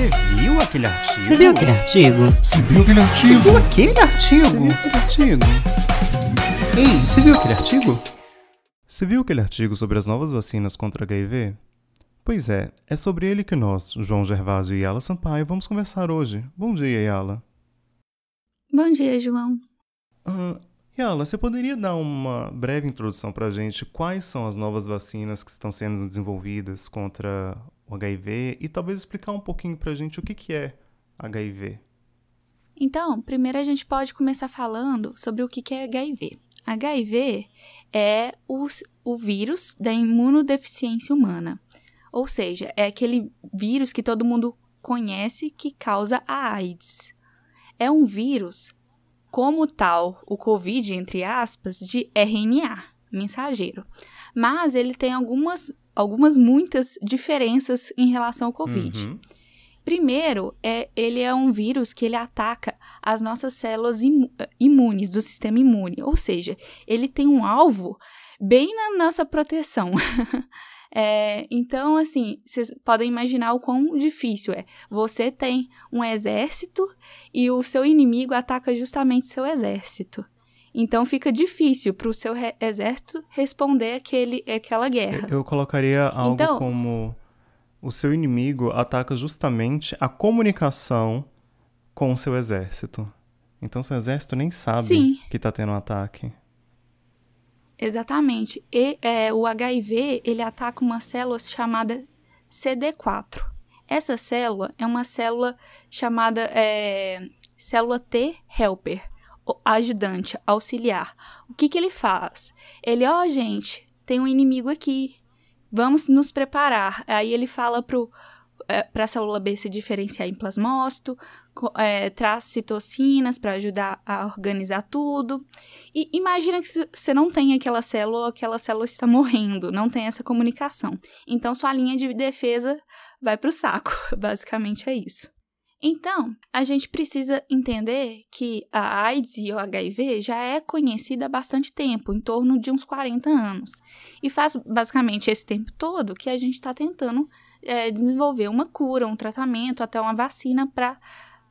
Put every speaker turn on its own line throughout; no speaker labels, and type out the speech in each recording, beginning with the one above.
Você viu aquele artigo?
Você viu aquele artigo?
Você viu aquele artigo? Você viu aquele artigo?
Ei, você viu aquele artigo?
Você viu aquele artigo sobre as novas vacinas contra HIV? Pois é, é sobre ele que nós, João Gervásio e Yala Sampaio, vamos conversar hoje. Bom dia, Yala.
Bom dia, João.
Ah, Yala, você poderia dar uma breve introdução pra gente quais são as novas vacinas que estão sendo desenvolvidas contra o HIV e talvez explicar um pouquinho pra gente o que, que é HIV?
Então, primeiro a gente pode começar falando sobre o que que é HIV. HIV é os- o vírus da imunodeficiência humana. Ou seja, é aquele vírus que todo mundo conhece que causa a AIDS. É um vírus, como tal, o Covid, entre aspas, de RNA, mensageiro. Mas ele tem algumas, algumas muitas diferenças em relação ao Covid.
Uhum.
Primeiro, é, ele é um vírus que ele ataca as nossas células imu- imunes do sistema imune, ou seja, ele tem um alvo bem na nossa proteção. É, então, assim, vocês podem imaginar o quão difícil é. Você tem um exército e o seu inimigo ataca justamente seu exército. Então fica difícil para o seu re- exército responder aquele, aquela guerra.
Eu colocaria algo
Então-
como o seu inimigo ataca justamente a comunicação com o seu exército. Então seu exército nem sabe
Sim.
que tá tendo um ataque.
Exatamente. E é, o HIV ele ataca uma célula chamada CD4. Essa célula é uma célula chamada é, célula T helper, ajudante, auxiliar. O que, que ele faz? Ele, ó, gente, tem um inimigo aqui. Vamos nos preparar. Aí ele fala pro para a célula B se diferenciar em plasmócito, é, traz citocinas para ajudar a organizar tudo. E imagina que você não tem aquela célula, aquela célula está morrendo, não tem essa comunicação. Então sua linha de defesa vai para o saco. Basicamente é isso. Então, a gente precisa entender que a AIDS e o HIV já é conhecida há bastante tempo, em torno de uns 40 anos. E faz basicamente esse tempo todo que a gente está tentando é, desenvolver uma cura, um tratamento, até uma vacina para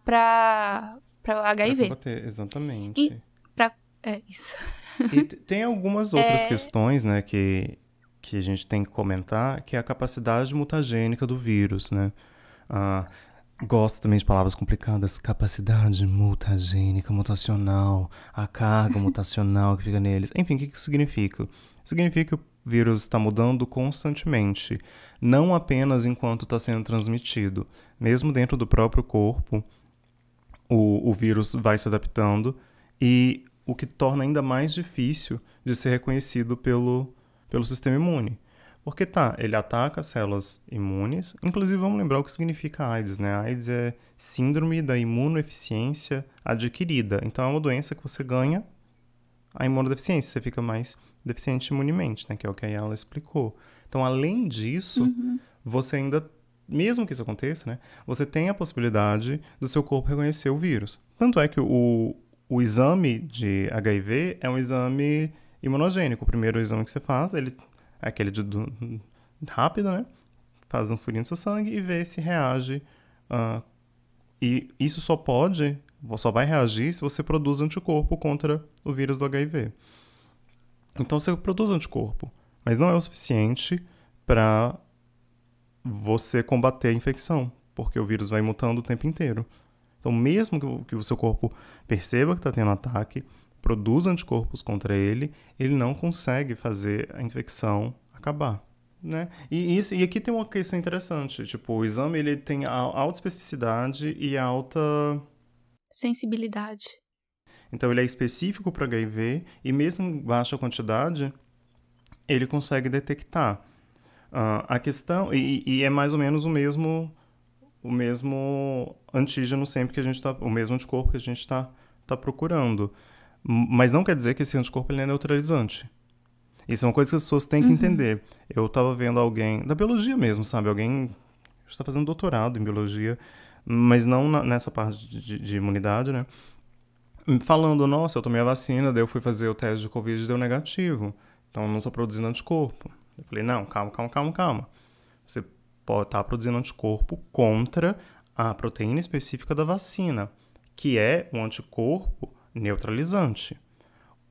o
Pra
HIV.
combater, exatamente.
E- É isso.
E tem algumas outras
É.
questões, né, que, que a gente tem que comentar, que é a capacidade mutagênica do vírus, né? Ah, gosto também de palavras complicadas. Capacidade mutagênica, mutacional, a carga mutacional que fica neles. Enfim, o que isso significa? Significa que o vírus está mudando constantemente, não apenas enquanto está sendo transmitido. Mesmo dentro do próprio corpo, o, o vírus vai se adaptando e o que torna ainda mais difícil de ser reconhecido pelo, pelo sistema imune. Porque tá, ele ataca as células imunes, inclusive vamos lembrar o que significa AIDS, né? AIDS é síndrome da imunodeficiência adquirida. Então é uma doença que você ganha a imunodeficiência, você fica mais deficiente imunemente, né? Que é o que a Yala explicou. Então, além disso, você ainda, mesmo que isso aconteça, né? Você tem a possibilidade do seu corpo reconhecer o vírus. Tanto é que o, o exame de HIV é um exame imunogênico. O primeiro exame que você faz, ele aquele de, do- rápido, né? Faz um furinho no seu sangue e vê se reage. ah, e isso só pode, só vai reagir se você produz anticorpo contra o vírus do HIV. Então você produz anticorpo, mas não é o suficiente para você combater a infecção, porque o vírus vai mutando o tempo inteiro. Então, mesmo que o, seu corpo perceba que está tendo ataque, produza anticorpos contra ele, ele não consegue fazer a infecção acabar. Né? E, isso- e aqui tem uma questão interessante, tipo, o exame ele tem alta especificidade e alta
Sensibilidade.
então ele é específico para HIV e mesmo em baixa quantidade ele consegue detectar. Ah, a questão e, e é mais ou menos o mesmo o mesmo antígeno sempre que a gente está o mesmo anticorpo que a gente está tá procurando, mas não quer dizer que esse anticorpo ele é neutralizante. Isso é uma coisa que as pessoas têm que entender. Eu estava vendo alguém da biologia mesmo, sabe? Alguém está fazendo doutorado em biologia, mas não na- nessa parte de- de- de imunidade, né? falando, nossa, eu tomei a vacina, daí eu fui fazer o teste de Covid e deu negativo. Então eu não tô produzindo anticorpo. Eu falei, não, calma, calma, calma, calma. Você pode estar produzindo anticorpo contra a proteína específica da vacina, que é um anticorpo neutralizante.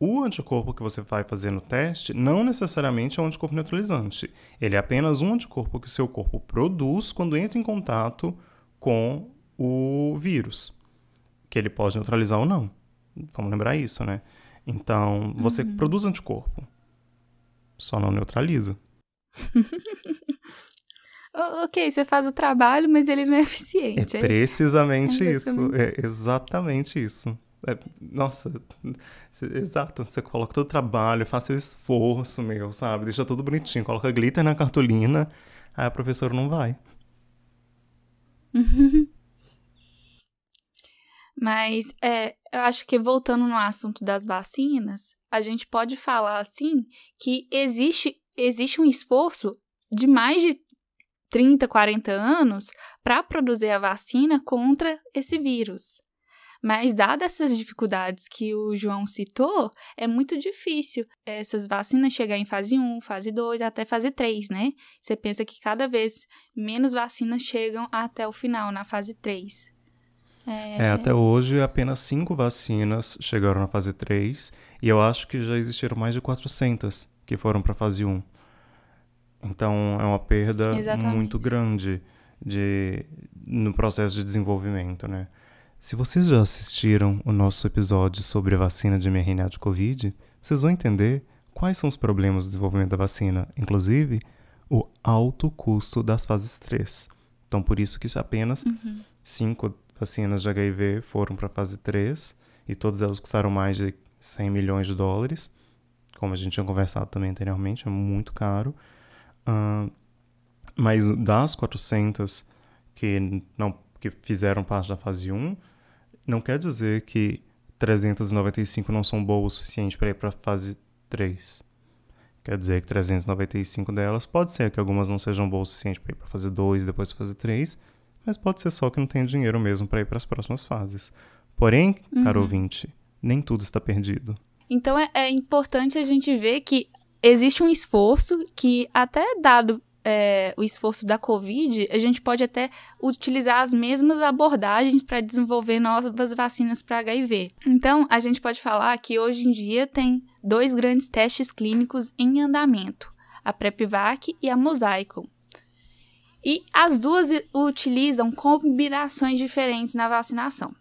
O anticorpo que você vai fazer no teste não necessariamente é um anticorpo neutralizante. Ele é apenas um anticorpo que o seu corpo produz quando entra em contato com o vírus, que ele pode neutralizar ou não. Vamos lembrar isso, né? Então, você uhum. produz anticorpo, só não neutraliza.
ok, você faz o trabalho, mas ele não é eficiente.
É precisamente é isso. É exatamente isso. É, nossa, exato. Você coloca todo o trabalho, faz seu esforço, meu, sabe? Deixa tudo bonitinho, coloca glitter na cartolina, aí a professora não vai.
Mas é, eu acho que voltando no assunto das vacinas, a gente pode falar assim que existe, existe um esforço de mais de 30, 40 anos para produzir a vacina contra esse vírus. Mas, dadas essas dificuldades que o João citou, é muito difícil essas vacinas chegar em fase 1, fase 2, até fase 3, né? Você pensa que cada vez menos vacinas chegam até o final, na fase 3.
É... é, até hoje apenas cinco vacinas chegaram na fase 3 e eu acho que já existiram mais de 400 que foram para a fase 1. Então é uma perda Exatamente. muito grande de, no processo de desenvolvimento, né? Se vocês já assistiram o nosso episódio sobre a vacina de mRNA de Covid, vocês vão entender quais são os problemas do desenvolvimento da vacina, inclusive o alto custo das fases 3. Então, por isso que apenas uhum. cinco vacinas de HIV foram para a fase 3 e todas elas custaram mais de 100 milhões de dólares, como a gente tinha conversado também anteriormente, é muito caro. Uh, mas das 400 que, não, que fizeram parte da fase 1, não quer dizer que 395 não são boas o suficiente para ir para a fase 3. Quer dizer que 395 delas pode ser que algumas não sejam boas o suficiente para ir para a fase 2 e depois fase 3, mas pode ser só que não tenha dinheiro mesmo para ir para as próximas fases. Porém, uhum. caro ouvinte, nem tudo está perdido.
Então é, é importante a gente ver que existe um esforço que, até dado é, o esforço da Covid, a gente pode até utilizar as mesmas abordagens para desenvolver novas vacinas para HIV. Então, a gente pode falar que hoje em dia tem dois grandes testes clínicos em andamento, a PrEPVAC e a Mosaico. E as duas utilizam combinações diferentes na vacinação.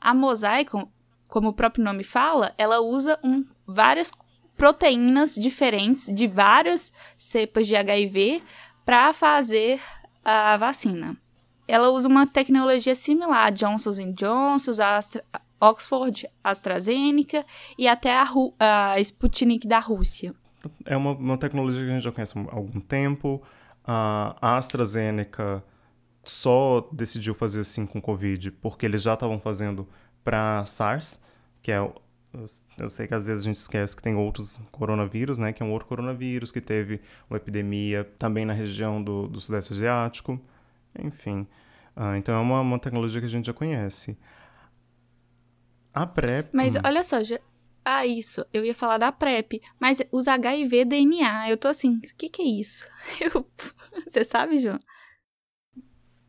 A Mosaico, como o próprio nome fala, ela usa um, várias proteínas diferentes de várias cepas de HIV para fazer a vacina. Ela usa uma tecnologia similar a Johnson Johnson, Astra, Oxford, AstraZeneca e até a, a Sputnik da Rússia.
É uma, uma tecnologia que a gente já conhece há algum tempo. A AstraZeneca só decidiu fazer assim com Covid porque eles já estavam fazendo para SARS, que é eu, sei que às vezes a gente esquece que tem outros coronavírus, né? Que é um outro coronavírus que teve uma epidemia também na região do, do Sudeste Asiático. Enfim. Uh, então é uma, uma tecnologia que a gente já conhece. A PrEP.
Mas hum. olha só, já... ah, isso. Eu ia falar da PrEP. Mas os HIV DNA, eu tô assim, o que, que é isso? Eu... Você sabe, João?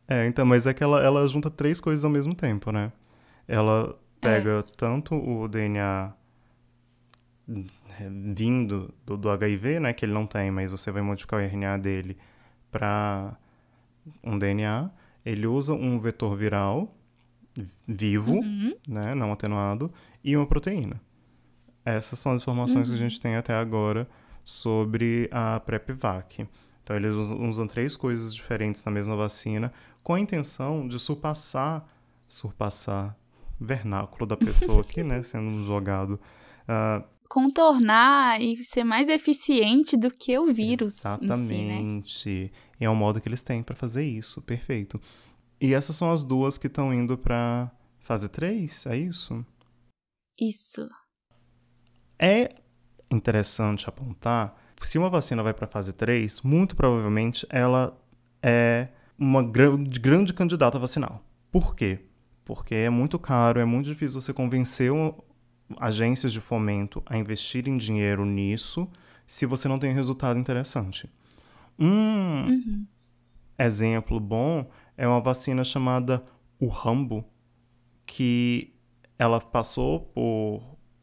É, então, mas é que ela, ela junta três coisas ao mesmo tempo, né? Ela pega é. tanto o DNA vindo do, do, HIV, né, que ele não tem, mas você vai modificar o RNA dele para um DNA. Ele usa um vetor viral vivo, uhum. né, não atenuado, e uma proteína. Essas são as informações uhum. que a uhum. gente tem até agora sobre a PrEP-VAC. Então, eles usam, usam três coisas diferentes na mesma vacina, com a intenção de surpassar, surpassar, vernáculo da pessoa aqui, né, sendo jogado. Uh,
Contornar e ser mais eficiente do que o vírus.
Exatamente.
Si, né?
E é o modo que eles têm para fazer isso, perfeito. E essas são as duas que estão indo para fase 3, é isso?
Isso.
É interessante apontar, se uma vacina vai para fase 3, muito provavelmente ela é uma grande, grande candidata vacinal. Por quê? Porque é muito caro, é muito difícil você convencer agências de fomento a investirem dinheiro nisso se você não tem resultado interessante. Um uhum. exemplo bom é uma vacina chamada o Rambo, que ela passou por,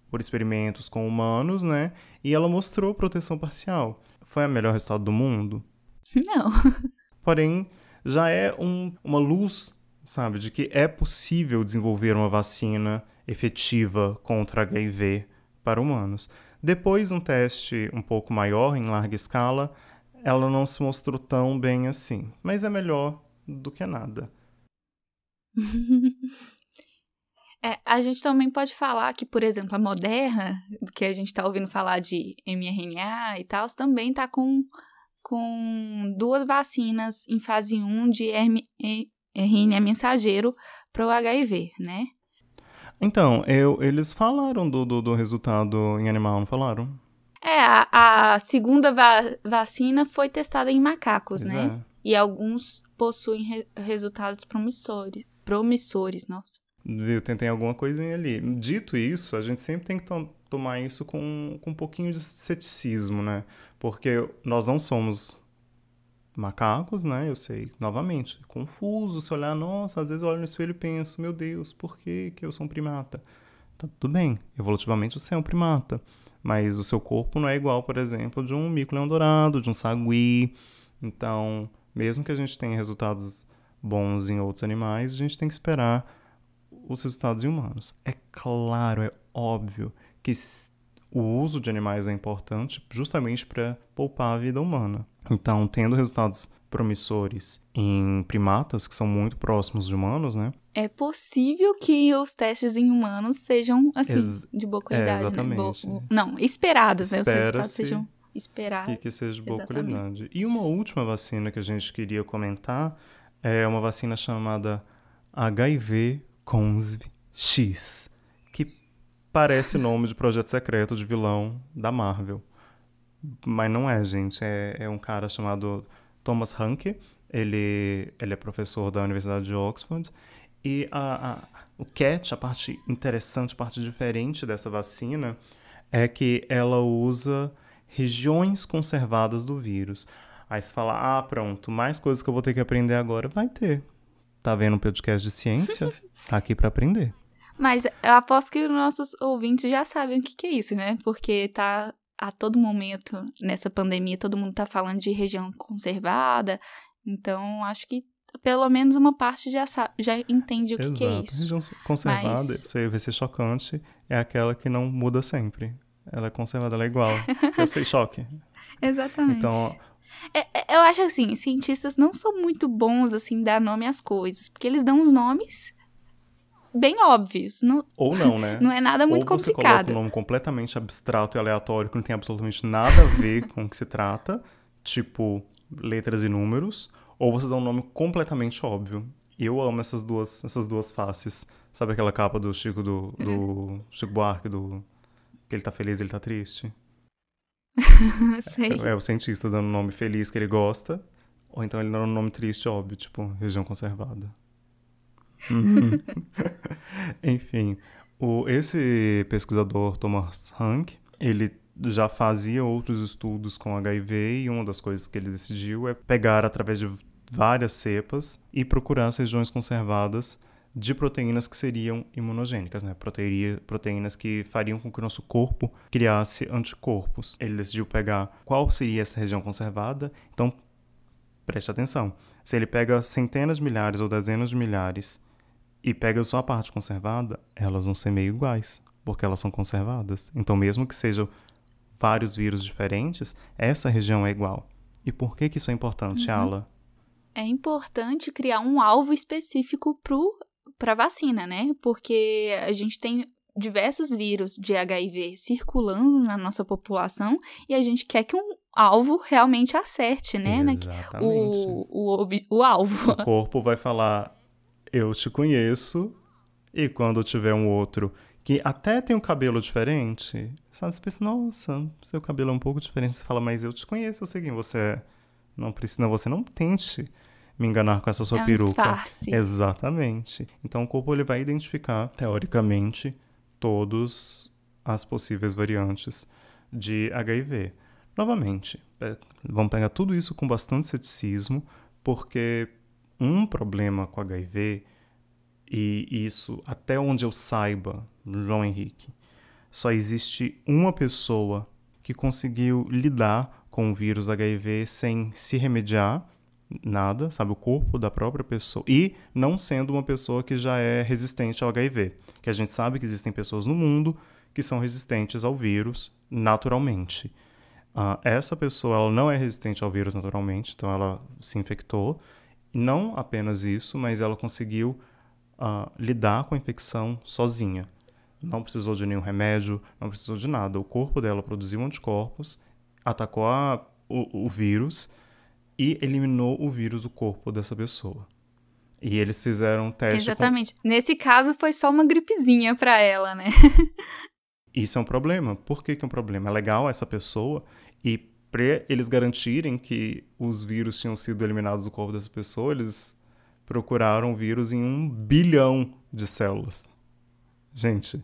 por experimentos com humanos, né? E ela mostrou proteção parcial. Foi a melhor resultado do mundo?
Não.
Porém, já é um, uma luz, sabe, de que é possível desenvolver uma vacina efetiva contra HIV para humanos. Depois, um teste um pouco maior, em larga escala, ela não se mostrou tão bem assim. Mas é melhor do que nada.
É, a gente também pode falar que, por exemplo, a Moderna, que a gente está ouvindo falar de mRNA e tal, também está com, com duas vacinas em fase 1 de RNA mensageiro para o HIV, né?
Então, eu, eles falaram do, do, do, resultado em animal, não falaram?
É, a, a segunda va vacina foi testada em macacos, pois né? É. E alguns possuem re resultados promissores. Promissores, nossa.
Viu? Tem, tem alguma coisinha ali. Dito isso, a gente sempre tem que to tomar isso com, com um pouquinho de ceticismo, né? Porque nós não somos macacos, né? Eu sei, novamente, confuso se olhar, nossa, às vezes eu olho no espelho e penso, meu Deus, por que, que eu sou um primata? Tá tudo bem, evolutivamente você é um primata, mas o seu corpo não é igual, por exemplo, de um mico-leão dourado, de um sagui. Então, mesmo que a gente tenha resultados bons em outros animais, a gente tem que esperar os resultados em humanos. É claro, é óbvio que o uso de animais é importante justamente para poupar a vida humana. Então, tendo resultados promissores em primatas, que são muito próximos de humanos, né?
É possível que os testes em humanos sejam, assim, Ex de boa qualidade, é, exatamente. né? Bo não, esperados, né? Os resultados sejam esperados.
Que, que seja de boa exatamente. qualidade. E uma última vacina que a gente queria comentar é uma vacina chamada HIV Consv X, que parece nome de projeto secreto de vilão da Marvel. Mas não é, gente. É, é um cara chamado Thomas Hanke. Ele, ele é professor da Universidade de Oxford. E a, a, o catch, a parte interessante, a parte diferente dessa vacina, é que ela usa regiões conservadas do vírus. Aí você fala, ah, pronto, mais coisas que eu vou ter que aprender agora. Vai ter. Tá vendo um podcast de ciência? Tá aqui para aprender.
Mas eu aposto que os nossos ouvintes já sabem o que, que é isso, né? Porque tá a todo momento, nessa pandemia, todo mundo tá falando de região conservada. Então, acho que pelo menos uma parte já sabe, já entende o que, que é isso.
Região conservada, Mas... você vai ser chocante, é aquela que não muda sempre. Ela é conservada, ela é igual. Eu sei choque.
Exatamente.
Então,
é, é, eu acho assim, cientistas não são muito bons assim dar nome às coisas, porque eles dão os nomes bem óbvios. Não,
Ou não, né?
Não é nada muito
Ou
você complicado.
coloca um nome completamente abstrato e aleatório que não tem absolutamente nada a ver com o que se trata, tipo letras e números, ou você dá um nome completamente óbvio. E eu amo essas duas, essas duas faces. Sabe aquela capa do Chico do, do uhum. Chico Buarque do que ele tá feliz, ele tá triste?
Sei.
É, é, o cientista dando um nome feliz que ele gosta, ou então ele dando um nome triste, óbvio, tipo região conservada. Uhum. Enfim, o, esse pesquisador Thomas Hank, ele já fazia outros estudos com HIV e uma das coisas que ele decidiu é pegar através de várias cepas e procurar as regiões conservadas de proteínas que seriam imunogênicas, né? Proteína, proteínas que fariam com que o nosso corpo criasse anticorpos. Ele decidiu pegar qual seria essa região conservada, então preste atenção. Se ele pega centenas de milhares ou dezenas de milhares e pega só a parte conservada, elas vão ser meio iguais, porque elas são conservadas. Então, mesmo que sejam vários vírus diferentes, essa região é igual. E por que, que isso é importante, uhum. Ala?
É importante criar um alvo específico para a vacina, né? Porque a gente tem diversos vírus de HIV circulando na nossa população e a gente quer que um alvo realmente acerte, né?
Exatamente.
O, o, o, o alvo.
O corpo vai falar: eu te conheço, e quando tiver um outro que até tem um cabelo diferente, sabe? Você pensa, nossa, seu cabelo é um pouco diferente. Você fala, mas eu te conheço, eu sei quem você é. Não precisa, você não tente me enganar com essa sua
é um
peruca.
Disfarce.
Exatamente. Então o corpo ele vai identificar, teoricamente, todas as possíveis variantes de HIV. Novamente, é, vamos pegar tudo isso com bastante ceticismo, porque um problema com HIV, e isso, até onde eu saiba, João Henrique, só existe uma pessoa que conseguiu lidar com o vírus HIV sem se remediar nada, sabe, o corpo da própria pessoa e não sendo uma pessoa que já é resistente ao HIV, que a gente sabe que existem pessoas no mundo que são resistentes ao vírus naturalmente. Uh, essa pessoa ela não é resistente ao vírus naturalmente, então ela se infectou. Não apenas isso, mas ela conseguiu uh, lidar com a infecção sozinha. Não precisou de nenhum remédio, não precisou de nada. O corpo dela produziu anticorpos, atacou a, o, o vírus e eliminou o vírus do corpo dessa pessoa. E eles fizeram um teste.
Exatamente. Com... Nesse caso, foi só uma gripezinha para ela, né?
Isso é um problema. Por que, que é um problema? É legal essa pessoa e para eles garantirem que os vírus tinham sido eliminados do corpo dessa pessoa, eles procuraram vírus em um bilhão de células. Gente,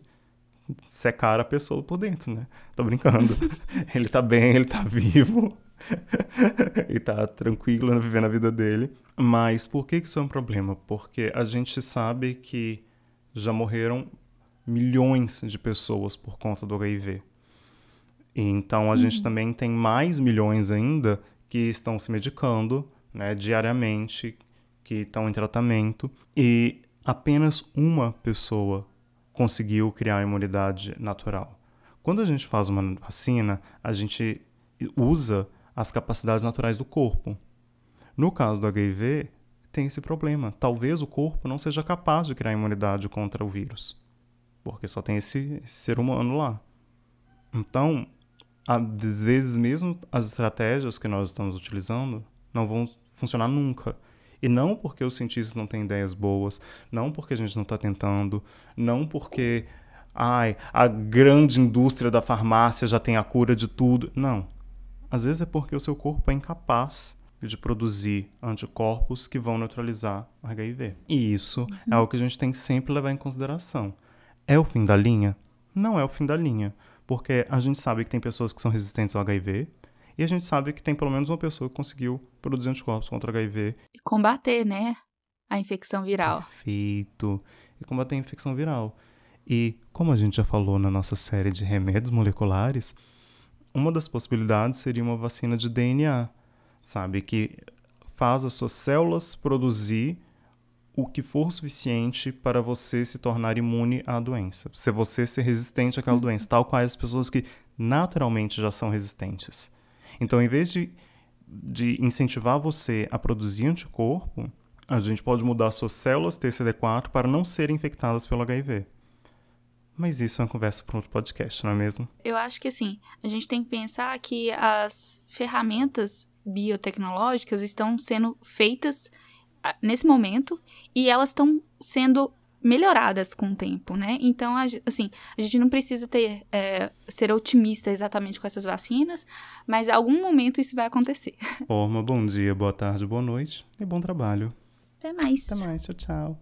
secar a pessoa por dentro, né? Tô brincando. ele tá bem, ele tá vivo. e tá tranquilo vivendo a vida dele. Mas por que isso é um problema? Porque a gente sabe que já morreram milhões de pessoas por conta do HIV. Então a uhum. gente também tem mais milhões ainda que estão se medicando né, diariamente, que estão em tratamento, e apenas uma pessoa conseguiu criar a imunidade natural. Quando a gente faz uma vacina, a gente usa as capacidades naturais do corpo. No caso do HIV, tem esse problema. Talvez o corpo não seja capaz de criar imunidade contra o vírus, porque só tem esse ser humano lá. Então, às vezes mesmo as estratégias que nós estamos utilizando não vão funcionar nunca. E não porque os cientistas não têm ideias boas, não porque a gente não está tentando, não porque ai, a grande indústria da farmácia já tem a cura de tudo. Não. Às vezes é porque o seu corpo é incapaz de produzir anticorpos que vão neutralizar o HIV. E isso uhum. é algo que a gente tem que sempre levar em consideração. É o fim da linha? Não é o fim da linha. Porque a gente sabe que tem pessoas que são resistentes ao HIV e a gente sabe que tem pelo menos uma pessoa que conseguiu produzir anticorpos contra HIV.
E combater, né? A infecção viral.
Perfeito. E combater a infecção viral. E, como a gente já falou na nossa série de remédios moleculares, uma das possibilidades seria uma vacina de DNA, sabe? Que faz as suas células produzir o que for suficiente para você se tornar imune à doença. Se você ser resistente àquela uhum. doença, tal qual as pessoas que naturalmente já são resistentes. Então, em vez de, de incentivar você a produzir anticorpo, a gente pode mudar suas células TCD4 para não serem infectadas pelo HIV. Mas isso é uma conversa para outro podcast, não é mesmo?
Eu acho que assim, a gente tem que pensar que as ferramentas biotecnológicas estão sendo feitas nesse momento e elas estão sendo melhoradas com o tempo, né? Então, assim, a gente não precisa ter é, ser otimista exatamente com essas vacinas, mas em algum momento isso vai acontecer.
Forma, bom dia, boa tarde, boa noite e bom trabalho.
Até mais.
Até mais, tchau, tchau.